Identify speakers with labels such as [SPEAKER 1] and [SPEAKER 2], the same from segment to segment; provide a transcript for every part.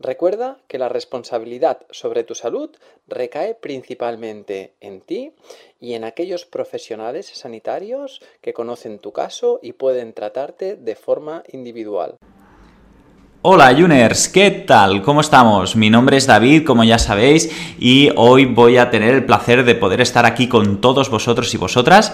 [SPEAKER 1] Recuerda que la responsabilidad sobre tu salud recae principalmente en ti y en aquellos profesionales sanitarios que conocen tu caso y pueden tratarte de forma individual.
[SPEAKER 2] Hola Juners, ¿qué tal? ¿Cómo estamos? Mi nombre es David, como ya sabéis, y hoy voy a tener el placer de poder estar aquí con todos vosotros y vosotras.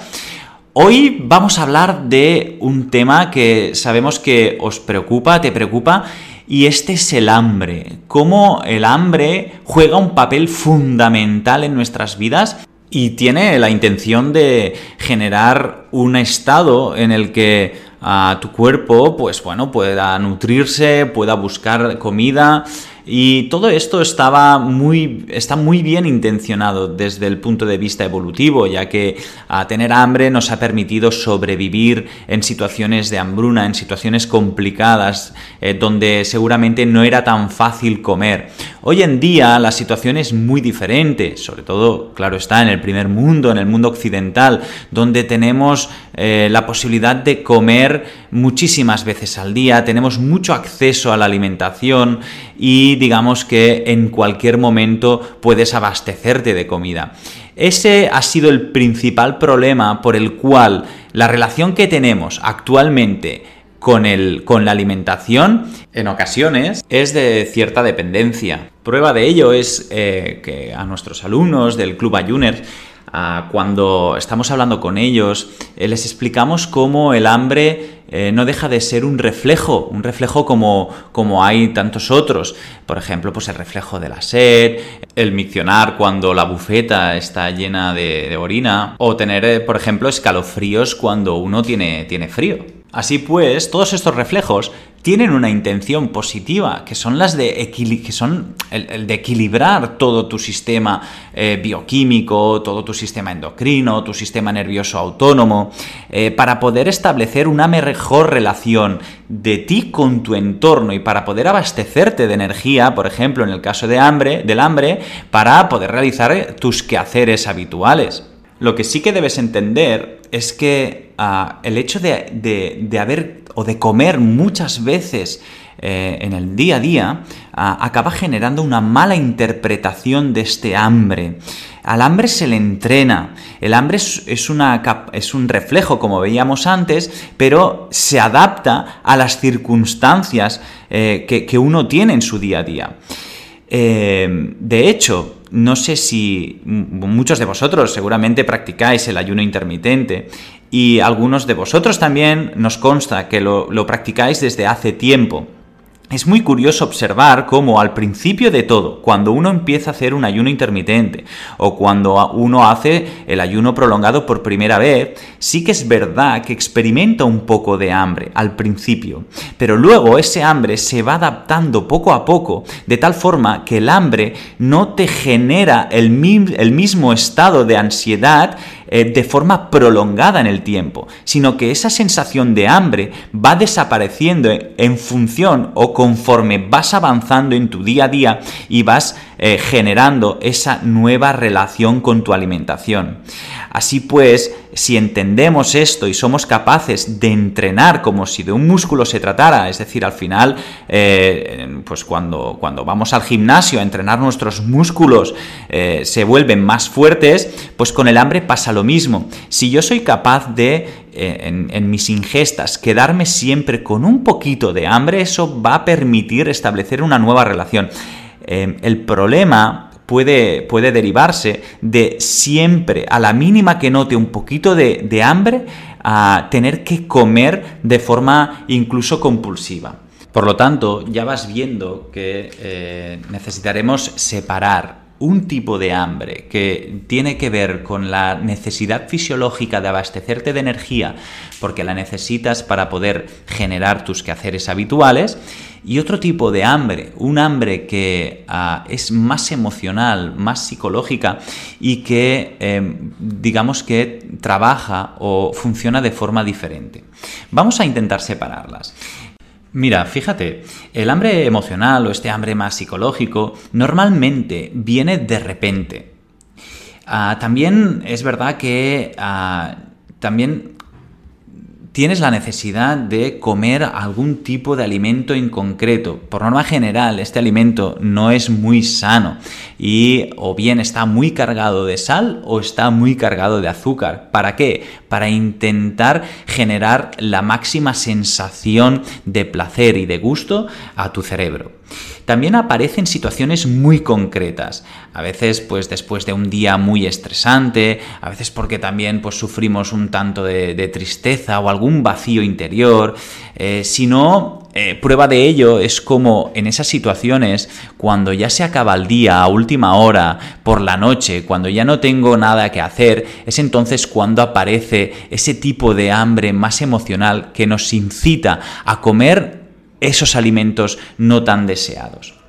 [SPEAKER 2] Hoy vamos a hablar de un tema que sabemos que os preocupa, te preocupa, y este es el hambre. Cómo el hambre juega un papel fundamental en nuestras vidas y tiene la intención de generar un estado en el que a tu cuerpo, pues bueno, pueda nutrirse, pueda buscar comida, y todo esto estaba muy, está muy bien intencionado desde el punto de vista evolutivo, ya que a tener hambre nos ha permitido sobrevivir en situaciones de hambruna, en situaciones complicadas, eh, donde seguramente no era tan fácil comer. Hoy en día la situación es muy diferente, sobre todo, claro está, en el primer mundo, en el mundo occidental, donde tenemos eh, la posibilidad de comer muchísimas veces al día, tenemos mucho acceso a la alimentación y digamos que en cualquier momento puedes abastecerte de comida. Ese ha sido el principal problema por el cual la relación que tenemos actualmente con, el, con la alimentación en ocasiones es de cierta dependencia. Prueba de ello es eh, que a nuestros alumnos del Club Ayuners cuando estamos hablando con ellos, eh, les explicamos cómo el hambre eh, no deja de ser un reflejo, un reflejo como, como hay tantos otros. Por ejemplo, pues el reflejo de la sed, el miccionar cuando la bufeta está llena de, orina, o tener, por ejemplo, escalofríos cuando uno tiene, tiene frío. Así pues, todos estos reflejos tienen una intención positiva, que son las de, que son el, de equilibrar todo tu sistema eh, bioquímico, todo tu sistema endocrino, tu sistema nervioso autónomo, eh, para poder establecer una mejor relación de ti con tu entorno y para poder abastecerte de energía, por ejemplo, en el caso hambre, del hambre, para poder realizar tus quehaceres habituales. Lo que sí que debes entender es que el hecho de haber o de comer muchas veces eh, en el día a día, acaba generando una mala interpretación de este hambre. Al hambre se le entrena. El hambre es, es un reflejo, como veíamos antes, pero se adapta a las circunstancias eh, que, uno tiene en su día a día. Eh, de hecho, no sé si muchos de vosotros seguramente practicáis el ayuno intermitente y algunos de vosotros también nos consta que lo, lo practicáis desde hace tiempo. Es muy curioso observar cómo al principio de todo, cuando uno empieza a hacer un ayuno intermitente o cuando uno hace el ayuno prolongado por primera vez, sí que es verdad que experimenta un poco de hambre al principio, pero luego ese hambre se va adaptando poco a poco de tal forma que el hambre no te genera el, el mismo estado de ansiedad eh, de forma prolongada en el tiempo, sino que esa sensación de hambre va desapareciendo en función o conforme vas avanzando en tu día a día y vas eh, generando esa nueva relación con tu alimentación. Así pues, si entendemos esto y somos capaces de entrenar como si de un músculo se tratara, es decir, al final, eh, pues cuando, cuando vamos al gimnasio a entrenar nuestros músculos eh, se vuelven más fuertes, pues con el hambre pasa lo mismo. Si yo soy capaz de eh, en, mis ingestas, quedarme siempre con un poquito de hambre, eso va a permitir establecer una nueva relación. el problema puede, puede derivarse de siempre, a la mínima que note un poquito de, hambre, a tener que comer de forma incluso compulsiva. Por lo tanto, ya vas viendo que eh, necesitaremos separar un tipo de hambre que tiene que ver con la necesidad fisiológica de abastecerte de energía, porque la necesitas para poder generar tus quehaceres habituales, y otro tipo de hambre, un hambre que ah, es más emocional, más psicológica y que em, digamos que trabaja o funciona de forma diferente. Vamos a intentar separarlas. Mira, fíjate, el hambre emocional o este hambre más psicológico normalmente viene de repente. Ah, también es verdad que ah, también tienes la necesidad de comer algún tipo de alimento en concreto. Por norma general, este alimento no es muy sano y o bien está muy cargado de sal o está muy cargado de azúcar. ¿Para qué? Para intentar generar la máxima sensación de placer y de gusto a tu cerebro. También aparece en situaciones muy concretas, a veces pues después de un día muy estresante, a veces porque también pues sufrimos un tanto de, tristeza o algún vacío interior, eh, si no, eh, prueba de ello es como en esas situaciones, cuando ya se acaba el día a última hora, por la noche, cuando ya no tengo nada que hacer, es entonces cuando aparece ese tipo de hambre más emocional que nos incita a comer esos alimentos no tan deseados.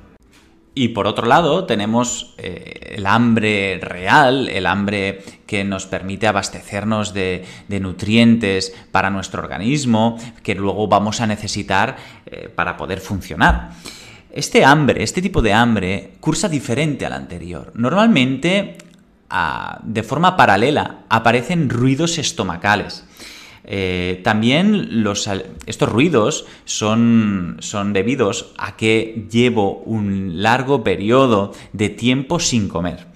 [SPEAKER 2] Y por otro lado, tenemos eh, el hambre real, el hambre que nos permite abastecernos de, nutrientes para nuestro organismo, que luego vamos a necesitar eh, para poder funcionar. Este hambre, este tipo de hambre, cursa diferente al anterior. Normalmente, ah, de forma paralela, aparecen ruidos estomacales. Eh, también estos ruidos son, son debidos a que llevo un largo periodo de tiempo sin comer.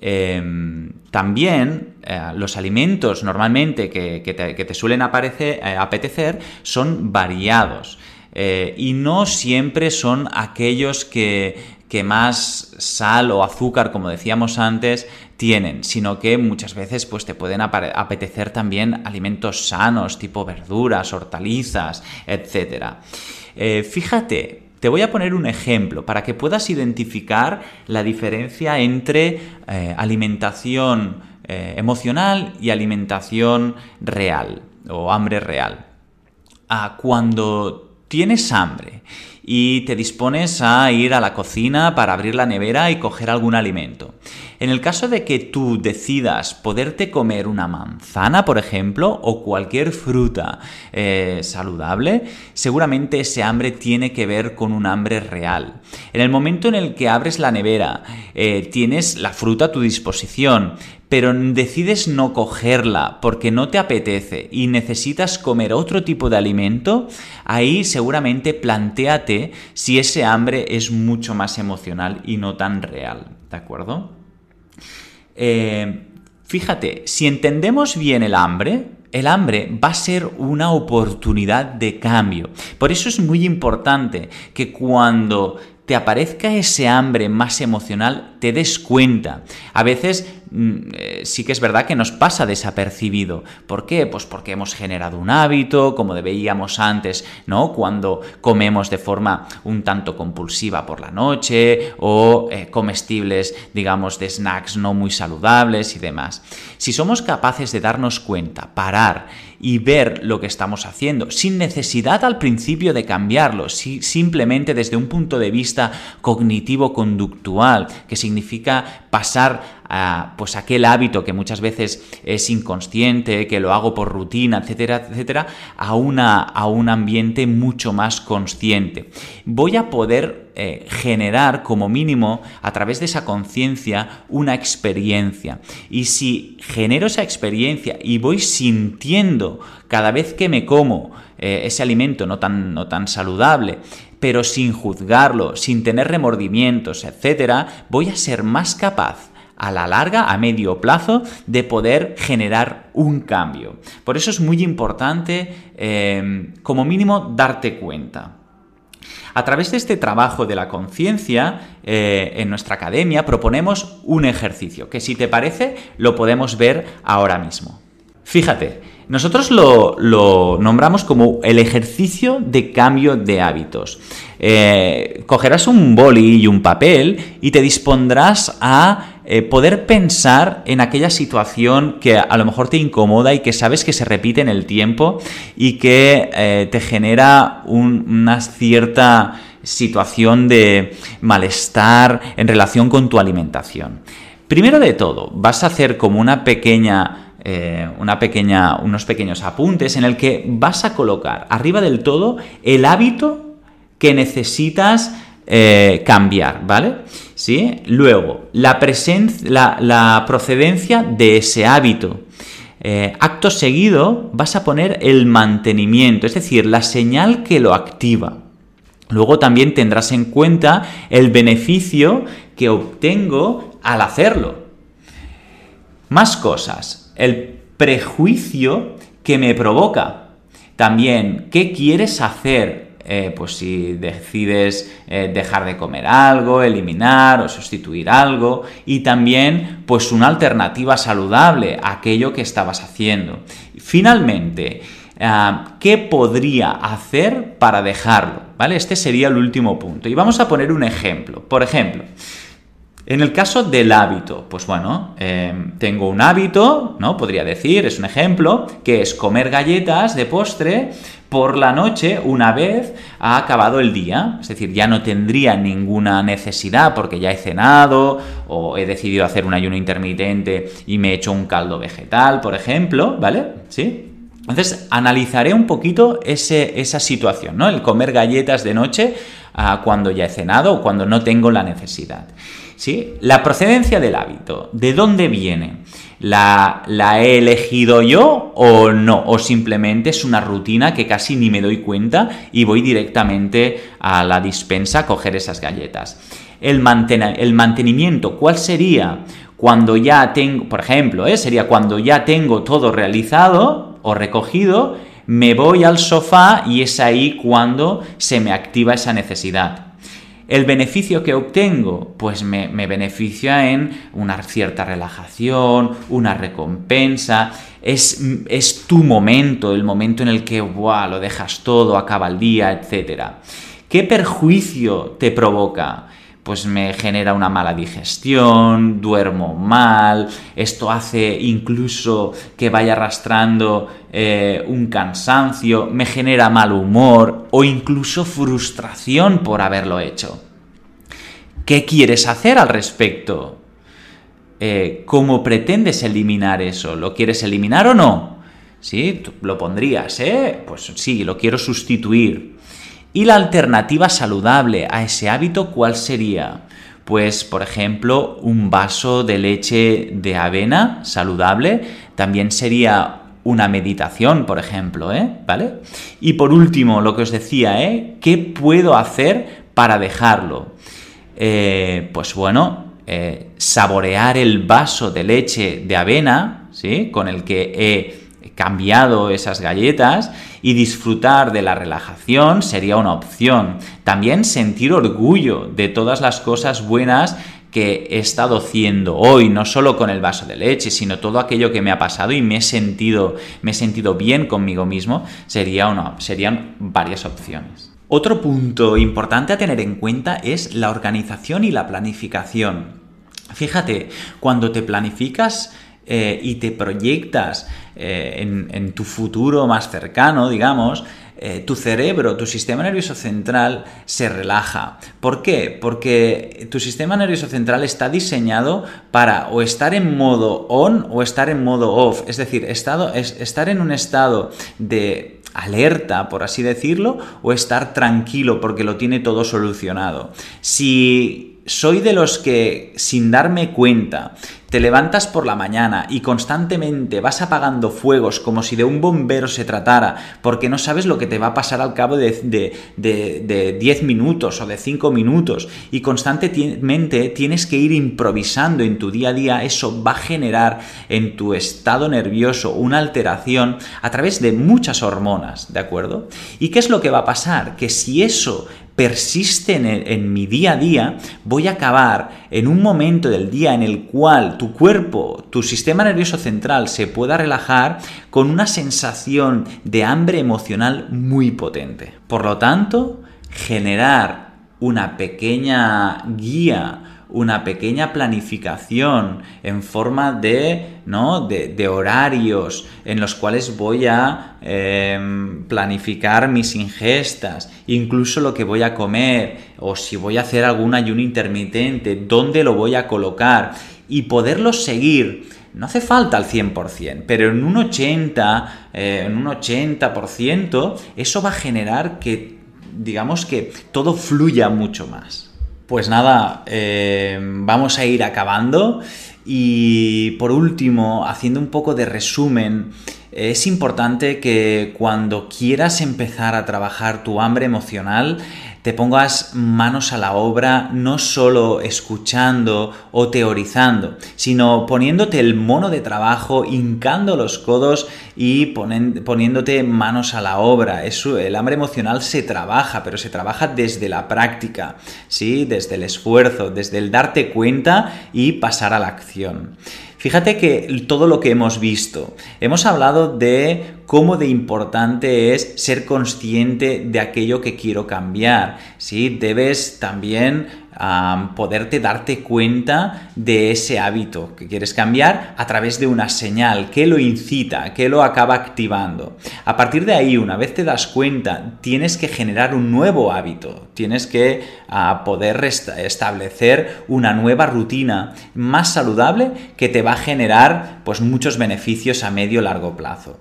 [SPEAKER 2] Em, también eh, los alimentos normalmente que, te, suelen aparecer, eh, apetecer son variados y no siempre son aquellos que, que más sal o azúcar, como decíamos antes, tienen, sino que muchas veces pues, te pueden apetecer también alimentos sanos, tipo verduras, hortalizas, etc. Eh, fíjate, te voy a poner un ejemplo para que puedas identificar la diferencia entre eh, alimentación eh, emocional y alimentación real o hambre real. Ah, cuando tienes hambre y te dispones a ir a la cocina para abrir la nevera y coger algún alimento. En el caso de que tú decidas poderte comer una manzana, por ejemplo, o cualquier fruta eh, saludable, seguramente ese hambre tiene que ver con un hambre real. En el momento en el que abres la nevera, eh, tienes la fruta a tu disposición, pero decides no cogerla porque no te apetece y necesitas comer otro tipo de alimento, ahí seguramente planteate si ese hambre es mucho más emocional y no tan real, ¿de acuerdo? Eh, fíjate, si entendemos bien el hambre, el hambre va a ser una oportunidad de cambio. Por eso es muy importante que cuando te aparezca ese hambre más emocional, te des cuenta. A veces sí que es verdad que nos pasa desapercibido. ¿Por qué? Pues porque hemos generado un hábito, como veíamos antes, ¿no? Cuando comemos de forma un tanto compulsiva por la noche o eh, comestibles, digamos, de snacks no muy saludables y demás. Si somos capaces de darnos cuenta, parar y ver lo que estamos haciendo, sin necesidad al principio de cambiarlo, simplemente desde un punto de vista cognitivo-conductual, que significa pasar pues aquel hábito que muchas veces es inconsciente, que lo hago por rutina, etcétera, etcétera, a, una, a un ambiente mucho más consciente. Voy a poder eh, generar como mínimo a través de esa conciencia una experiencia. Y si genero esa experiencia y voy sintiendo cada vez que me como eh, ese alimento no tan, no tan saludable, pero sin juzgarlo, sin tener remordimientos, etcétera, voy a ser más capaz a la larga, a medio plazo, de poder generar un cambio. Por eso es muy importante, eh, como mínimo, darte cuenta. A través de este trabajo de la conciencia, eh, en nuestra academia proponemos un ejercicio que si te parece lo podemos ver ahora mismo. Fíjate, nosotros lo, nombramos como el ejercicio de cambio de hábitos. Eh, cogerás un boli y un papel y te dispondrás a eh, poder pensar en aquella situación que a lo mejor te incomoda y que sabes que se repite en el tiempo y que eh, te genera una cierta situación de malestar en relación con tu alimentación. Primero de todo, vas a hacer como una pequeña eh, una pequeña, unos pequeños apuntes en el que vas a colocar arriba del todo el hábito que necesitas cambiar, ¿vale? Luego, la, la, procedencia de ese hábito. Eh, acto seguido vas a poner el mantenimiento, es decir, la señal que lo activa. Luego también tendrás en cuenta el beneficio que obtengo al hacerlo. Más cosas. El prejuicio que me provoca. También, ¿qué quieres hacer? Eh, pues si decides eh, dejar de comer algo, eliminar o sustituir algo y también pues una alternativa saludable a aquello que estabas haciendo. Finalmente, ah, ¿qué podría hacer para dejarlo? ¿Vale? Este sería el último punto. Y vamos a poner un ejemplo. Por ejemplo, en el caso del hábito, pues bueno, em, tengo un hábito, ¿no? Podría decir, es un ejemplo, que es comer galletas de postre por la noche una vez ha acabado el día. Es decir, ya no tendría ninguna necesidad porque ya he cenado o he decidido hacer un ayuno intermitente y me he hecho un caldo vegetal, por ejemplo, ¿vale? ¿Sí? Entonces, analizaré un poquito esa situación, ¿no? El comer galletas de noche ah, cuando ya he cenado o cuando no tengo la necesidad. ¿Sí? La procedencia del hábito, ¿de dónde viene? ¿La, he elegido yo o no? ¿O simplemente es una rutina que casi ni me doy cuenta y voy directamente a la dispensa a coger esas galletas? El, el mantenimiento, ¿cuál sería? Cuando ya tengo, por ejemplo, ¿eh? sería cuando ya tengo todo realizado o recogido, me voy al sofá y es ahí cuando se me activa esa necesidad. El beneficio que obtengo, pues me, beneficia en una cierta relajación, una recompensa, es, es, tu momento, el momento en el que lo dejas todo, acaba el día, etc. ¿Qué perjuicio te provoca? Pues me genera una mala digestión, duermo mal, esto hace incluso que vaya arrastrando eh, un cansancio, me genera mal humor o incluso frustración por haberlo hecho. ¿Qué quieres hacer al respecto? Eh, ¿Cómo pretendes eliminar eso? ¿Lo quieres eliminar o no? ¿Sí? Lo pondrías, ¿eh? Pues sí, lo quiero sustituir. ¿Y la alternativa saludable a ese hábito cuál sería? Pues, por ejemplo, un vaso de leche de avena saludable también sería una meditación, por ejemplo, ¿eh? ¿Vale? Y por último, lo que os decía, ¿eh? ¿Qué puedo hacer para dejarlo? Eh, pues bueno, eh, saborear el vaso de leche de avena, ¿sí? Con el que he cambiado esas galletas y disfrutar de la relajación sería una opción. También sentir orgullo de todas las cosas buenas que he estado haciendo hoy, no solo con el vaso de leche, sino todo aquello que me ha pasado y me he sentido, me he sentido bien conmigo mismo, sería una, serían varias opciones. Otro punto importante a tener en cuenta es la organización y la planificación. Fíjate, cuando te planificas eh, y te proyectas eh, en, tu futuro más cercano, digamos, eh, tu cerebro, tu sistema nervioso central se relaja. ¿Por qué? Porque tu sistema nervioso central está diseñado para o estar en modo on o estar en modo off. Es decir, estado, es, estar en un estado de alerta, por así decirlo, o estar tranquilo porque lo tiene todo solucionado. Si soy de los que, sin darme cuenta, te levantas por la mañana y constantemente vas apagando fuegos como si de un bombero se tratara, porque no sabes lo que te va a pasar al cabo de 10 minutos o de 5 minutos, y constantemente tienes que ir improvisando en tu día a día, eso va a generar en tu estado nervioso una alteración a través de muchas hormonas, ¿de acuerdo? ¿Y qué es lo que va a pasar? Que si eso persiste en, mi día a día, voy a acabar en un momento del día en el cual tu cuerpo, tu sistema nervioso central se pueda relajar con una sensación de hambre emocional muy potente. Por lo tanto, generar una pequeña guía una pequeña planificación en forma de, ¿no? de, horarios en los cuales voy a em, planificar mis ingestas, incluso lo que voy a comer o si voy a hacer algún ayuno intermitente, dónde lo voy a colocar y poderlo seguir. No hace falta al 100%, pero en un 80%, eh, en un 80% eso va a generar que, digamos que todo fluya mucho más. Pues nada, eh, vamos a ir acabando. Y por último, haciendo un poco de resumen, es importante que cuando quieras empezar a trabajar tu hambre emocional, te pongas manos a la obra no solo escuchando o teorizando, sino poniéndote el mono de trabajo, hincando los codos y poniéndote manos a la obra. El hambre emocional se trabaja, pero se trabaja desde la práctica, ¿sí? desde el esfuerzo, desde el darte cuenta y pasar a la acción. Fíjate que todo lo que hemos visto, hemos hablado de cómo de importante es ser consciente de aquello que quiero cambiar, ¿sí? Debes también poderte darte cuenta de ese hábito que quieres cambiar a través de una señal que lo incita, que lo acaba activando. A partir de ahí, una vez te das cuenta, tienes que generar un nuevo hábito, tienes que poder establecer una nueva rutina más saludable que te va a generar pues muchos beneficios a medio largo plazo.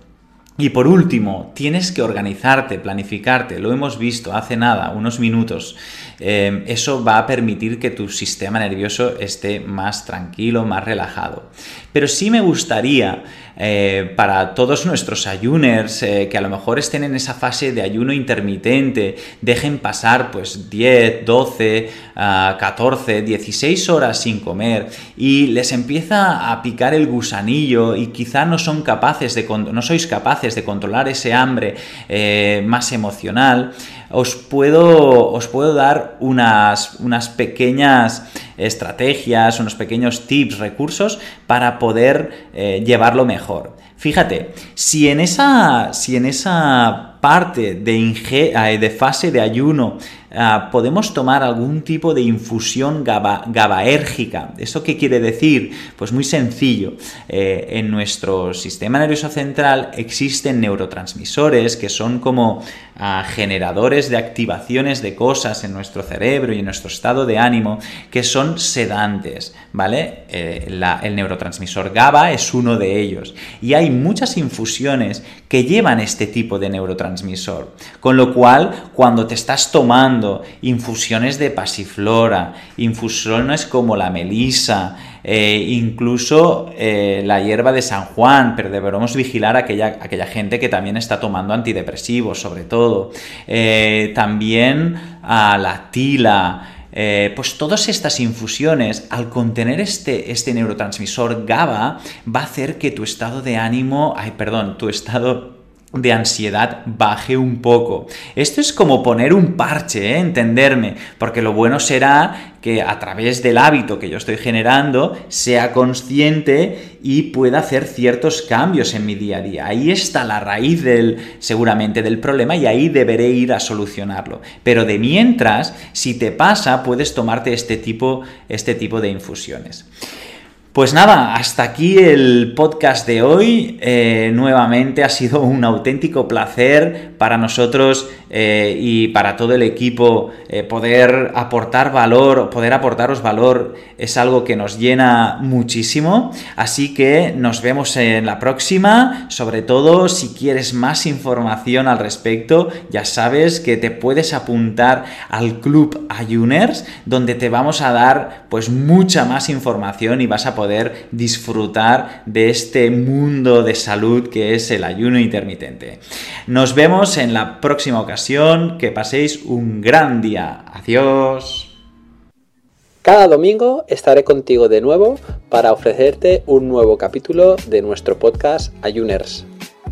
[SPEAKER 2] Y por último, tienes que organizarte, planificarte, lo hemos visto hace nada, unos minutos. Eh, eso va a permitir que tu sistema nervioso esté más tranquilo, más relajado. Pero sí me gustaría eh, para todos nuestros ayuners eh, que a lo mejor estén en esa fase de ayuno intermitente, dejen pasar pues 10, 12, 14, 16 horas sin comer y les empieza a picar el gusanillo y quizá no son capaces de no sois capaces de controlar ese hambre eh, más emocional, os puedo, os puedo dar unas, unas pequeñas estrategias, unos pequeños tips, recursos para poder eh, llevarlo mejor. Fíjate, si en esa, si en esa parte de, eh, de fase de ayuno Ah, podemos tomar algún tipo de infusión gabaérgica. ¿Eso qué quiere decir? Pues muy sencillo. Eh, en nuestro sistema nervioso central existen neurotransmisores que son como ah, generadores de activaciones de cosas en nuestro cerebro y en nuestro estado de ánimo que son sedantes, ¿vale? Eh, el neurotransmisor GABA es uno de ellos. Y hay muchas infusiones que llevan este tipo de neurotransmisor. Con lo cual, cuando te estás tomando infusiones de pasiflora, infusiones como la melisa, eh, incluso eh, la hierba de San Juan, pero deberemos vigilar a aquella, aquella gente que también está tomando antidepresivos, sobre todo. Eh, también a la tila. Pues todas estas infusiones, al contener este, este neurotransmisor GABA, va a hacer que tu estado de ánimo, ay, perdón, tu estado de ansiedad baje un poco. Esto es como poner un parche, ¿eh? entenderme, porque lo bueno será que a través del hábito que yo estoy generando sea consciente y pueda hacer ciertos cambios en mi día a día. Ahí está la raíz del seguramente del problema y ahí deberé ir a solucionarlo. Pero de mientras, si te pasa, puedes tomarte este tipo este tipo de infusiones. Pues nada, hasta aquí el podcast de hoy. Eh, nuevamente ha sido un auténtico placer para nosotros eh, y para todo el equipo eh, poder aportar valor, poder aportaros valor es algo que nos llena muchísimo. Así que nos vemos en la próxima. Sobre todo, si quieres más información al respecto, ya sabes que te puedes apuntar al Club Ayuners, donde te vamos a dar pues mucha más información y vas a disfrutar de este mundo de salud que es el ayuno intermitente. Nos vemos en la próxima ocasión. Que paséis un gran día. Adiós.
[SPEAKER 3] Cada domingo estaré contigo de nuevo para ofrecerte un nuevo capítulo de nuestro podcast Ayuners.